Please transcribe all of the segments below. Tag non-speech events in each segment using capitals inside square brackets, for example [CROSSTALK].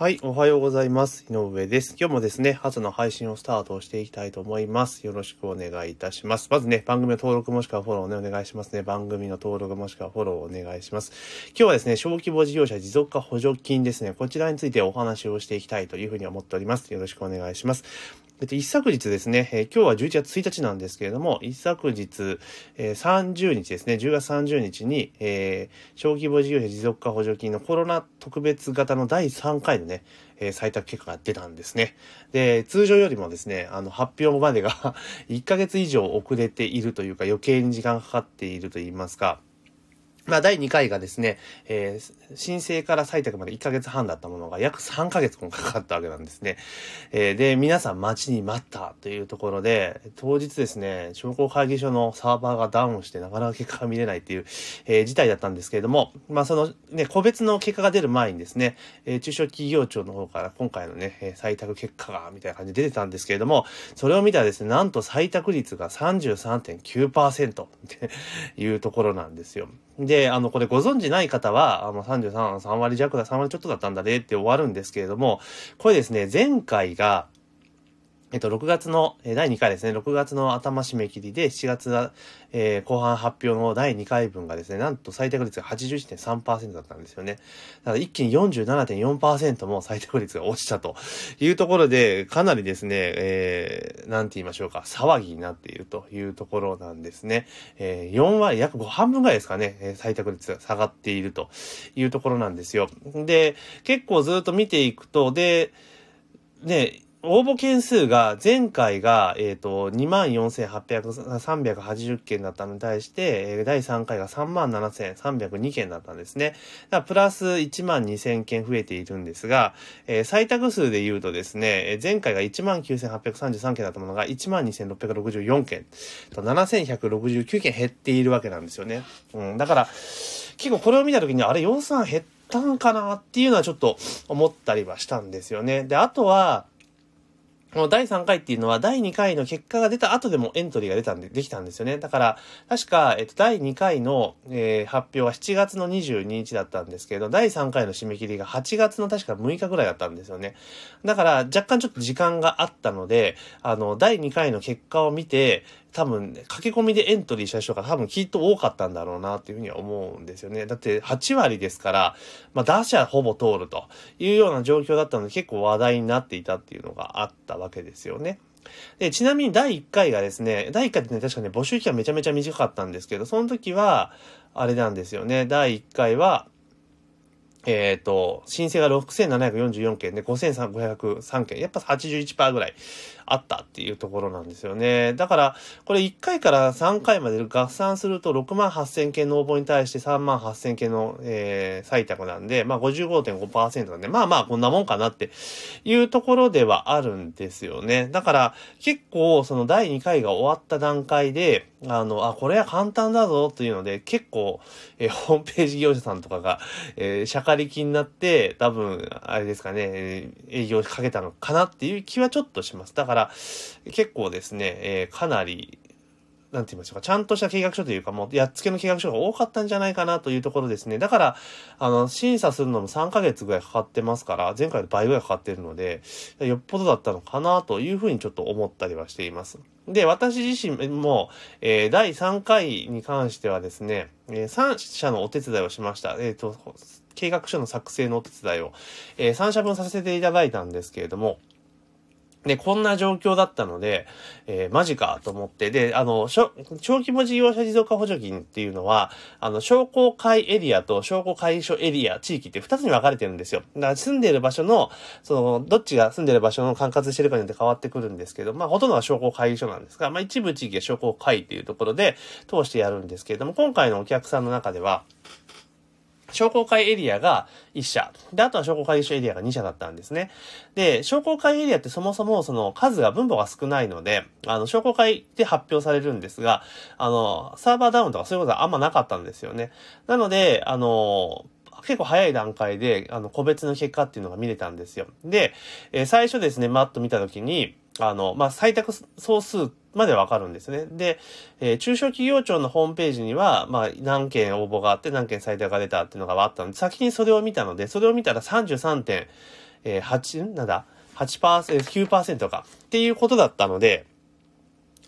はい、おはようございます。井上です。今日もですね、朝の配信をスタートしていきたいと思います。よろしくお願いいたします。まずね、番組の登録もしくはフォローをね、お願いしますね。番組の登録もしくはフォローをお願いします。今日はですね、小規模事業者持続化補助金ですね、こちらについてお話をしていきたいというふうに思っております。よろしくお願いします。えっと、一昨日ですね、えー、今日は11月1日なんですけれども、一昨日、えー、30日ですね、10月30日に、えー、小規模事業者持続化補助金のコロナ特別型の第3回のね、えー、採択結果が出たんですね。で、通常よりもですね、あの、発表までが [LAUGHS] 1ヶ月以上遅れているというか、余計に時間かかっていると言いますか、まあ、第2回がですね、えー、申請から採択まで1ヶ月半だったものが約3ヶ月もかかったわけなんですね。えー、で、皆さん待ちに待ったというところで、当日ですね、商工会議所のサーバーがダウンしてなかなか結果が見れないっていう、えー、事態だったんですけれども、まあ、そのね、個別の結果が出る前にですね、えー、中小企業庁の方から今回のね、採択結果が、みたいな感じで出てたんですけれども、それを見たらですね、なんと採択率が33.9%っていうところなんですよ。で、あの、これご存知ない方は、あの、33、3割弱だ、3割ちょっとだったんだねって終わるんですけれども、これですね、前回が、えっと、6月の、え第2回ですね、6月の頭締め切りで、7月、えー、後半発表の第2回分がですね、なんと採択率が81.3%だったんですよね。だから一気に47.4%も採択率が落ちたというところで、かなりですね、えー、なんて言いましょうか、騒ぎになっているというところなんですね。えー、4割、約5半分ぐらいですかね、採択率が下がっているというところなんですよ。で、結構ずっと見ていくと、で、ね、応募件数が前回が、えっ、ー、と、24,800、380件だったのに対して、第3回が37,302件だったんですね。プラス12,000件増えているんですが、えー、採択数で言うとですね、前回が19,833件だったものが12,664件と7,169件減っているわけなんですよね。うん。だから、結構これを見たときに、あれ、予算減ったんかなっていうのはちょっと思ったりはしたんですよね。で、あとは、この第3回っていうのは第2回の結果が出た後でもエントリーが出たんで、できたんですよね。だから、確か、えっと、第2回の、えー、発表は7月の22日だったんですけど、第3回の締め切りが8月の確か6日ぐらいだったんですよね。だから、若干ちょっと時間があったので、あの、第2回の結果を見て、多分、ね、駆け込みでエントリーした人が多分きっと多かったんだろうなっていうふうには思うんですよね。だって8割ですから、まあ打者ほぼ通るというような状況だったので結構話題になっていたっていうのがあったわけですよね。で、ちなみに第1回がですね、第1回ってね、確かね、募集期間めちゃめちゃ短かったんですけど、その時は、あれなんですよね。第1回は、えっ、ー、と、申請が6744件で5503件。やっぱ81%ぐらいあったっていうところなんですよね。だから、これ1回から3回まで合算すると6万8000件の応募に対して3万8000件の、えー、採択なんで、まあ55.5%なんで、まあまあこんなもんかなっていうところではあるんですよね。だから結構その第2回が終わった段階で、あの、あ、これは簡単だぞというので、結構、えー、ホームページ業者さんとかが、えー、社会力になって、多分、あれですかね、営業かけたのかなっていう気はちょっとします。だから、ら、結構ですね、えー、かなり、なんて言いましょうか、ちゃんとした計画書というか、もう、やっつけの計画書が多かったんじゃないかなというところですね。だから、あの、審査するのも3ヶ月ぐらいかかってますから、前回の倍ぐらいかかってるので、よっぽどだったのかなというふうにちょっと思ったりはしています。で、私自身も、えー、第3回に関してはですね、えー、3社のお手伝いをしました。えっ、ー、と、計画書の作成のお手伝いを、えー、3社分させていただいたんですけれども、で、こんな状況だったので、えー、マジかと思って、で、あの、小規模事業者持続化補助金っていうのは、あの、商工会エリアと商工会所エリア、地域って二つに分かれてるんですよ。だから住んでいる場所の、その、どっちが住んでいる場所の管轄してるかによって変わってくるんですけど、まあ、ほとんどは商工会所なんですが、まあ、一部地域は商工会っていうところで通してやるんですけれども、今回のお客さんの中では、商工会エリアが1社。で、あとは商工会エリアが2社だったんですね。で、商工会エリアってそもそもその数が分母が少ないので、あの、商工会で発表されるんですが、あの、サーバーダウンとかそういうことはあんまなかったんですよね。なので、あの、結構早い段階で、あの、個別の結果っていうのが見れたんですよ。で、えー、最初ですね、マッと見たときに、あの、まあ、採択総数までわかるんですね。で、えー、中小企業庁のホームページには、まあ、何件応募があって何件採択が出たっていうのがあったので、先にそれを見たので、それを見たら33点、えー、8、なんだ ?8%、9%か。っていうことだったので、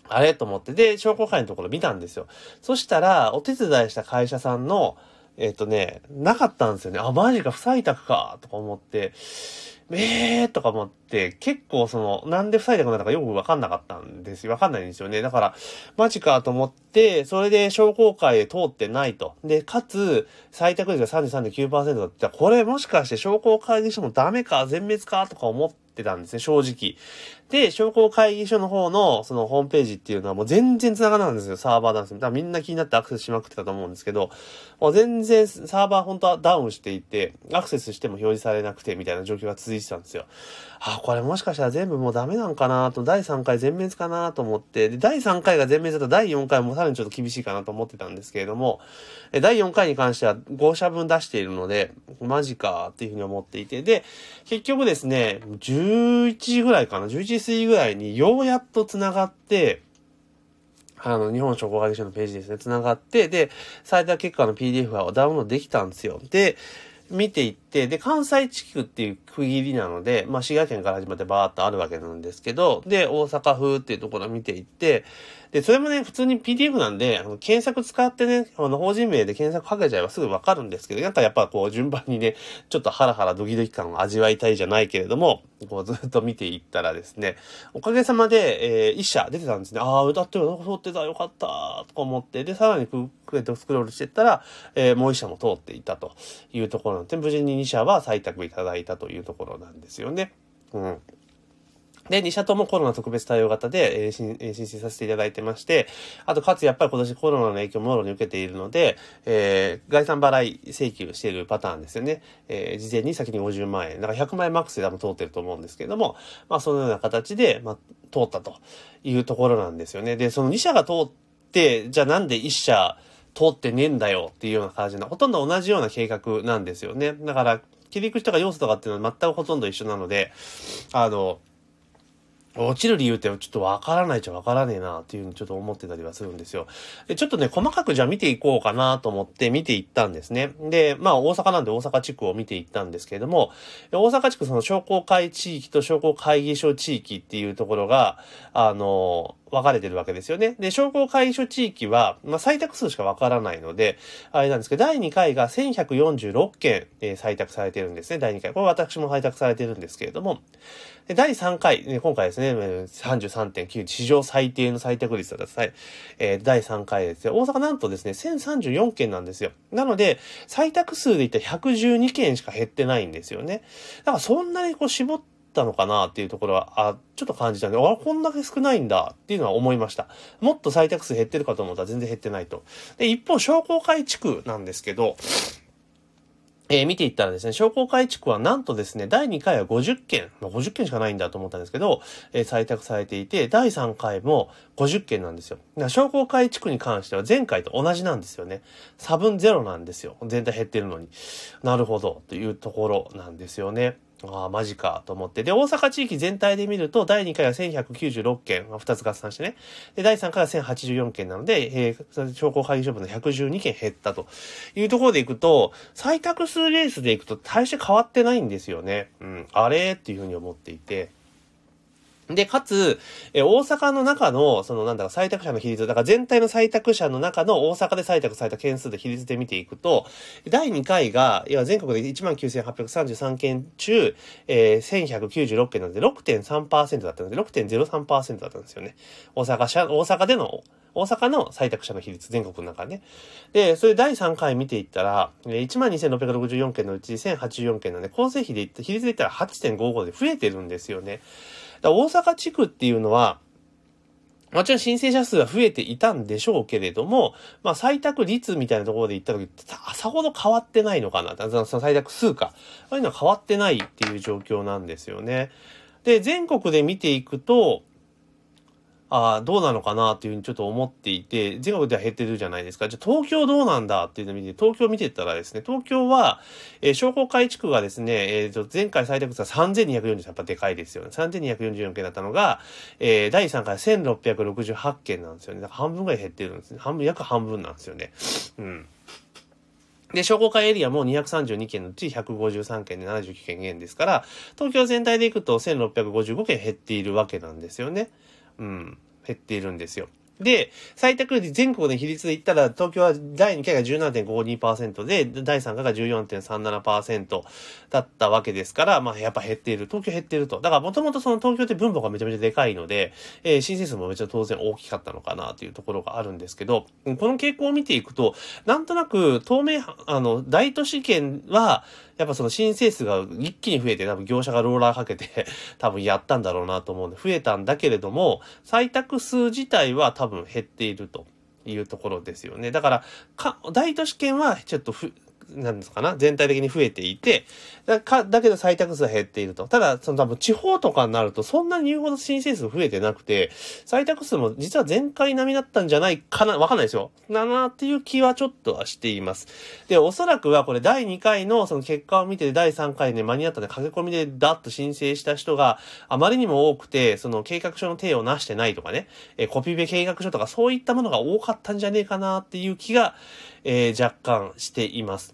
あれ？と思って、で、商工会のところ見たんですよ。そしたら、お手伝いした会社さんの、えっ、ー、とね、なかったんですよね。あ、マジか、不採択か、とか思って、えーとか思って、結構その、なんで塞いでこなのかよくわかんなかったんですよ。わかんないんですよね。だから、マジかと思って、それで商工会で通ってないと。で、かつ、採択率が33.9%だったら、これもしかして商工会議所もダメか、全滅か、とか思、ってたんですね、正直。で、商工会議所の方の、そのホームページっていうのはもう全然繋がらないんですよ、サーバーなんですよ。だからみんな気になってアクセスしまくってたと思うんですけど、もう全然サーバー本当はダウンしていて、アクセスしても表示されなくてみたいな状況が続いてたんですよ。あ、これもしかしたら全部もうダメなんかなと、第3回全滅かなと思って、で、第3回が全滅だと第4回もさらにちょっと厳しいかなと思ってたんですけれども、第4回に関しては5社分出しているので、マジかっていうふうに思っていて、で、結局ですね、11時ぐらいかな、11時過ぎぐらいにようやっと繋がって、あの、日本商工会議所のページですね、繋がって、で、最大結果の PDF はダウンロードできたんですよ。で、見ていって、で、関西地区っていう区切りなので、まあ、滋賀県から始まってバーっとあるわけなんですけど、で、大阪府っていうところを見ていって、で、それもね、普通に PDF なんで、あの検索使ってね、あの、法人名で検索かけちゃえばすぐわかるんですけど、なんかやっぱこう、順番にね、ちょっとハラハラドキドキ感を味わいたいじゃないけれども、こう、ずっと見ていったらですね、おかげさまで、えー、一社出てたんですね。ああ、歌ってるの通ってた、よかった、とか思って、で、さらにクエとスクロールしてったら、えー、もう一社も通っていたというところなんで、無事に二社は採択いただいたというところなんですよね。うん。で、2社ともコロナ特別対応型で、えー、申請させていただいてまして、あと、かつやっぱり今年コロナの影響もろに受けているので、えー、概算払い請求しているパターンですよね。えー、事前に先に50万円。だから100万円マックスで多分通ってると思うんですけども、まあ、そのような形で、まあ、通ったというところなんですよね。で、その2社が通って、じゃあなんで1社通ってねえんだよっていうような感じの、ほとんど同じような計画なんですよね。だから、切り口とか要素とかっていうのは全くほとんど一緒なので、あの、落ちる理由ってちょっとわからないっちゃわからねえなっていうふうにちょっと思ってたりはするんですよ。で、ちょっとね、細かくじゃあ見ていこうかなと思って見ていったんですね。で、まあ大阪なんで大阪地区を見ていったんですけれども、大阪地区その商工会地域と商工会議所地域っていうところが、あの、分かれてるわけですよね。で、商工会議所地域は、まあ、採択数しか分からないので、あれなんですけど、第2回が1146件、えー、採択されてるんですね、第2回。これ私も採択されてるんですけれども、で第3回、ね、今回ですね、33.9、史上最低の採択率だった際、えー、第3回ですね、大阪なんとですね、1034件なんですよ。なので、採択数で言ったら112件しか減ってないんですよね。だからそんなにこう絞ってたのかなっていうところは、あ、ちょっと感じたんで、あ、こんだけ少ないんだっていうのは思いました。もっと採択数減ってるかと思ったら全然減ってないと。で、一方、商工会地区なんですけど、えー、見ていったらですね、商工会地区はなんとですね、第2回は50件、まあ、50件しかないんだと思ったんですけど、えー、採択されていて、第3回も50件なんですよ。商工会地区に関しては前回と同じなんですよね。差分ゼロなんですよ。全体減ってるのに。なるほど、というところなんですよね。ああ、マジか、と思って。で、大阪地域全体で見ると、第2回は1196件、2つ合算してね。で、第3回は1084件なので、えー、商工会議所分の112件減ったというところでいくと、採択数レースでいくと大して変わってないんですよね。うん、あれ？っていうふうに思っていて。で、かつ、え大阪の中の、そのなんだろ採択者の比率、だから全体の採択者の中の大阪で採択された件数で比率で見ていくと、第2回が、いや、全国で19,833件中、えー、1196件なので6.3%だったので、6.03%だったんですよね。大阪社、大阪での、大阪の採択者の比率、全国の中ね。で、それ第3回見ていったら、12,664件のうち1084件なんで、構成比で、比率で言ったら8.55で増えてるんですよね。大阪地区っていうのは、もちろん申請者数は増えていたんでしょうけれども、まあ採択率みたいなところで言った時、さほど変わってないのかな。採択数か。ああいうのは変わってないっていう状況なんですよね。で、全国で見ていくと、ああ、どうなのかなっていうふうにちょっと思っていて、全国では減ってるじゃないですか。じゃあ東京どうなんだっていうのを見て、東京見てったらですね、東京は、えー、商工会地区がですね、えー、と、前回最大率は3240、やっぱでかいですよね。3244件だったのが、えー、第3回1668件なんですよね。半分ぐらい減ってるんですね。半分、約半分なんですよね。うん。で、商工会エリアも232件のうち153件で79件減ですから、東京全体でいくと1655件減っているわけなんですよね。うん。減っているんですよ。で、採択率全国の比率で言ったら、東京は第2回が17.52%で、第3回が14.37%だったわけですから、まあやっぱ減っている。東京減っていると。だからもともとその東京って分母がめちゃめちゃでかいので、えー、申請数もめちゃ当然大きかったのかなというところがあるんですけど、この傾向を見ていくと、なんとなく東名、あの、大都市圏は、やっぱその申請数が一気に増えて、多分業者がローラーかけて [LAUGHS] 多分やったんだろうなと思うんで、増えたんだけれども、採択数自体は多分減っているというところですよね。だから、か、大都市圏はちょっとふ、なんですかな、全体的に増えていて、だかだけど採択数は減っていると。ただ、その多分地方とかになると、そんなに言うほど申請数増えてなくて、採択数も実は前回並みだったんじゃないかな、わかんないですよ。だなっていう気はちょっとはしています。で、おそらくはこれ第2回のその結果を見て、第3回で間に合ったんで駆け込みでダッと申請した人があまりにも多くて、その計画書の手をなしてないとかね、えコピペ計画書とかそういったものが多かったんじゃねえかなっていう気が、えー、若干しています。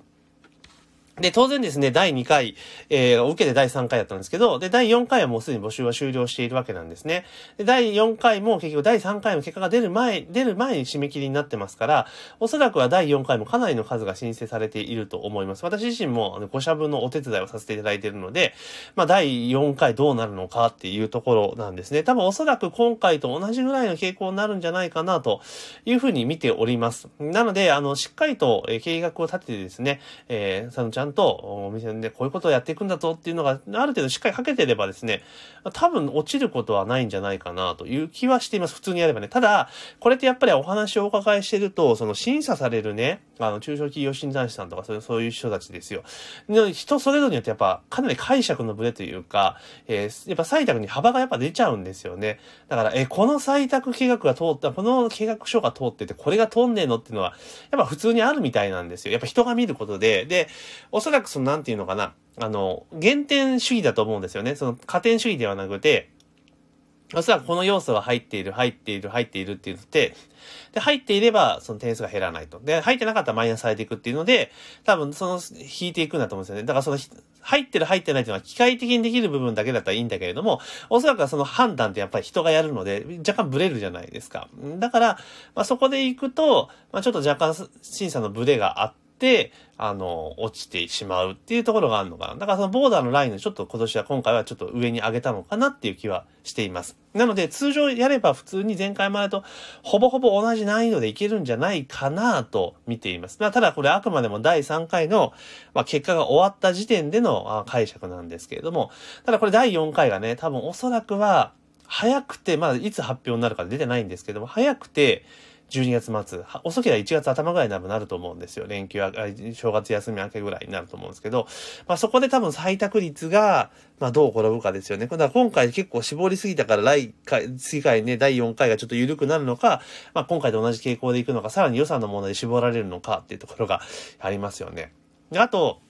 で、当然ですね、第2回、えー、を受けて第3回だったんですけど、で、第4回はもうすでに募集は終了しているわけなんですね。で、第4回も結局第3回の結果が出る前、出る前に締め切りになってますから、おそらくは第4回もかなりの数が申請されていると思います。私自身も5社分のお手伝いをさせていただいているので、まあ、第4回どうなるのかっていうところなんですね。多分おそらく今回と同じぐらいの傾向になるんじゃないかなというふうに見ております。なので、あの、しっかりと計画を立ててですね、えー、そのちゃんんとお店でこういうことをやっていくんだぞっていうのがある程度しっかりかけてればですね、多分落ちることはないんじゃないかなという気はしています。普通にやればね。ただ、これってやっぱりお話をお伺いしてると、その審査されるね、あの、中小企業診断士さんとかそういう人たちですよ。人それぞれによってやっぱかなり解釈のブレというか、えー、やっぱ採択に幅がやっぱ出ちゃうんですよね。だから、えー、この採択計画が通った、この計画書が通ってて、これが通んねえのっていうのは、やっぱ普通にあるみたいなんですよ。やっぱ人が見ることで。で、おそらくその、なんていうのかな、あの、減点主義だと思うんですよね。その加点主義ではなくて、おそらくこの要素が入っている、入っている、入っているっていうのって、で、入っていれば、その点数が減らないと。で、入ってなかったらマイナスされていくっていうので、多分、その、引いていくんだと思うんですよね。だからその、入ってる、入ってないっていうのは機械的にできる部分だけだったらいいんだけれども、おそらくはその判断ってやっぱり人がやるので、若干ブレるじゃないですか。だから、まあ、そこで行くと、まあ、ちょっと若干審査のブレがあって、、あの、落ちてしまうっていうところがあるのかな。だからそのボーダーのラインをちょっと今年は今回はちょっと上に上げたのかなっていう気はしています。なので通常やれば普通に前回までとほぼほぼ同じ難易度でいけるんじゃないかなと見ています。まあ、ただこれあくまでも第3回の、まあ、結果が終わった時点での解釈なんですけれども、ただこれ第4回がね、多分おそらくは早くて、まだいつ発表になるか出てないんですけども、早くて、12月末、遅ければ1月頭ぐらいになると思うんですよ。連休は、正月休み明けぐらいになると思うんですけど、まあそこで多分採択率が、まあどう転ぶかですよね。だから今回結構絞りすぎたから来回、次回ね、第4回がちょっと緩くなるのか、まあ今回と同じ傾向でいくのか、さらに予算の問題で絞られるのかっていうところがありますよね。あと、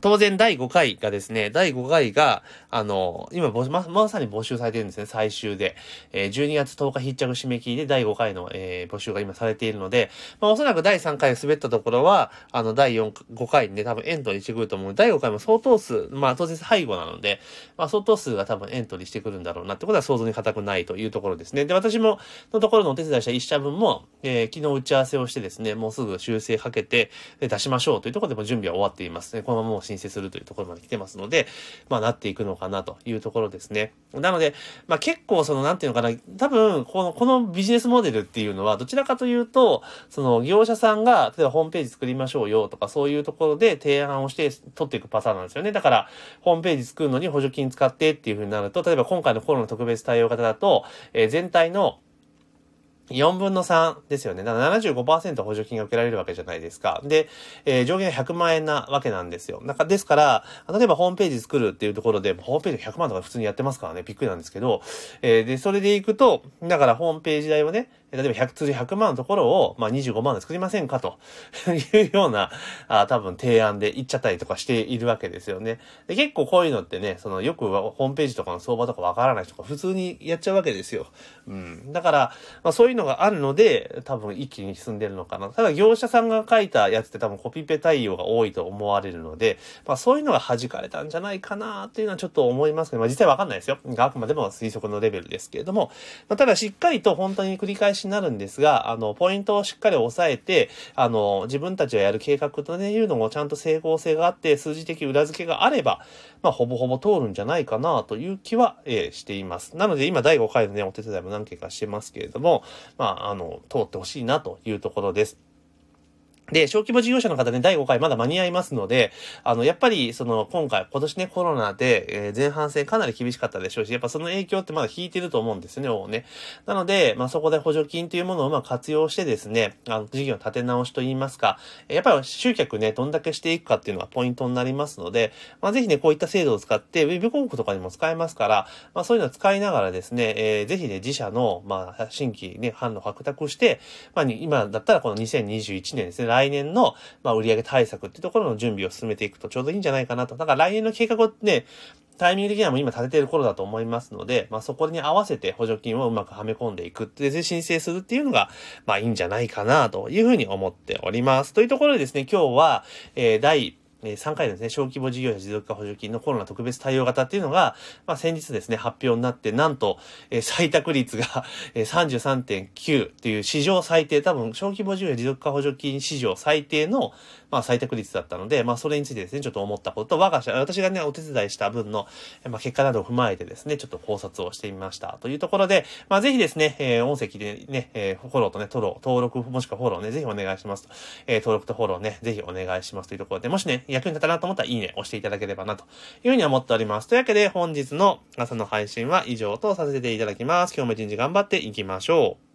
当然第5回がですね、第5回が、あの、今ま、まさに募集されてるんですね、最終で。えー、12月10日必着締め切りで第5回の、えー、募集が今されているので、まあ、おそらく第3回滑ったところは、あの、第4、5回にね、多分エントリーしてくると思う。第5回も相当数、まあ、当然背後なので、まあ、相当数が多分エントリーしてくるんだろうなってことは想像に難くないというところですね。で、私も、のところのお手伝いした1社分も、えー、昨日打ち合わせをしてですね、もうすぐ修正かけて、出しましょうというところでも準備は終わっていますね。このままもう申請するというところまで来てますので、まあなっていくのかなというところですね。なので、まあ結構そのなんていうのかな、多分この、このビジネスモデルっていうのはどちらかというと、その業者さんが、例えばホームページ作りましょうよとかそういうところで提案をして取っていくパターンなんですよね。だから、ホームページ作るのに補助金使ってっていう風になると、例えば今回のコロナ特別対応型だと、えー、全体の4分の3ですよね。だから75%補助金が受けられるわけじゃないですか。で、えー、上限が100万円なわけなんですよ。なんかですから、例えばホームページ作るっていうところで、ホームページ100万とか普通にやってますからね、びっくりなんですけど、えー、で、それで行くと、だからホームページ代をね、例えば100、通常100万のところを、まあ、25万で作りませんか？と [LAUGHS] いうような、あ多分提案で言っちゃったりとかしているわけですよね。で結構こういうのってね、そのよくホームページとかの相場とかわからない人が普通にやっちゃうわけですよ。うん。だから、まあ、そういうののがあるので、多分一気に進んでるのかな。ただ業者さんが書いたやつって多分コピペ対応が多いと思われるので、まあそういうのが弾かれたんじゃないかなっていうのはちょっと思いますけど、まあ実際わかんないですよ。あくまでも推測のレベルですけれども、まあ、ただしっかりと本当に繰り返しになるんですが、あの、ポイントをしっかり押さえて、あの、自分たちがやる計画とね、いうのもちゃんと整合性があって、数字的裏付けがあれば、まあほぼほぼ通るんじゃないかなという気は、えー、しています。なので今第5回のね、お手伝いも何件かしてますけれども、まあ、あの、通ってほしいなというところです。で、小規模事業者の方ね、第5回まだ間に合いますので、あの、やっぱり、その、今回、今年ね、コロナで、えー、前半戦かなり厳しかったでしょうし、やっぱその影響ってまだ引いてると思うんですね、もうね。なので、まあ、そこで補助金というものをまく活用してですね、あの、事業の立て直しといいますか、やっぱり集客ね、どんだけしていくかっていうのがポイントになりますので、まあ、ぜひね、こういった制度を使って、ウェブ広告とかにも使えますから、まあ、そういうのを使いながらですね、えー、ぜひね、自社の、まあ、新規ね、販路を獲得して、まあ、今だったらこの2021年ですね、来年の、まあ、売上対策っていうところの準備を進めていくとちょうどいいんじゃないかなと。だから来年の計画をね、タイミング的にはもう今立てている頃だと思いますので、まあそこに合わせて補助金をうまくはめ込んでいくってで申請するっていうのが、まあいいんじゃないかなというふうに思っております。というところでですね、今日は、えー、第3回のですね、小規模事業者持続化補助金のコロナ特別対応型っていうのが、まあ、先日ですね、発表になって、なんと、え、採択率がえ33.9っていう史上最低、多分、小規模事業者持続化補助金史上最低の、まあ、採択率だったので、まあ、それについてですね、ちょっと思ったことと、我が社、私がね、お手伝いした分の、まあ、結果などを踏まえてですね、ちょっと考察をしてみました。というところで、まあ、ぜひですね、えー、音声でね、えー、フォローとね、登録、登録、もしくはフォローね、ぜひお願いしますと。えー、登録とフォローね、ぜひお願いしますというところで、もしね、役に立ったなと思ったらいいね、押していただければな、というふうに思っております。というわけで、本日の朝の配信は以上とさせていただきます。今日も一日頑張っていきましょう。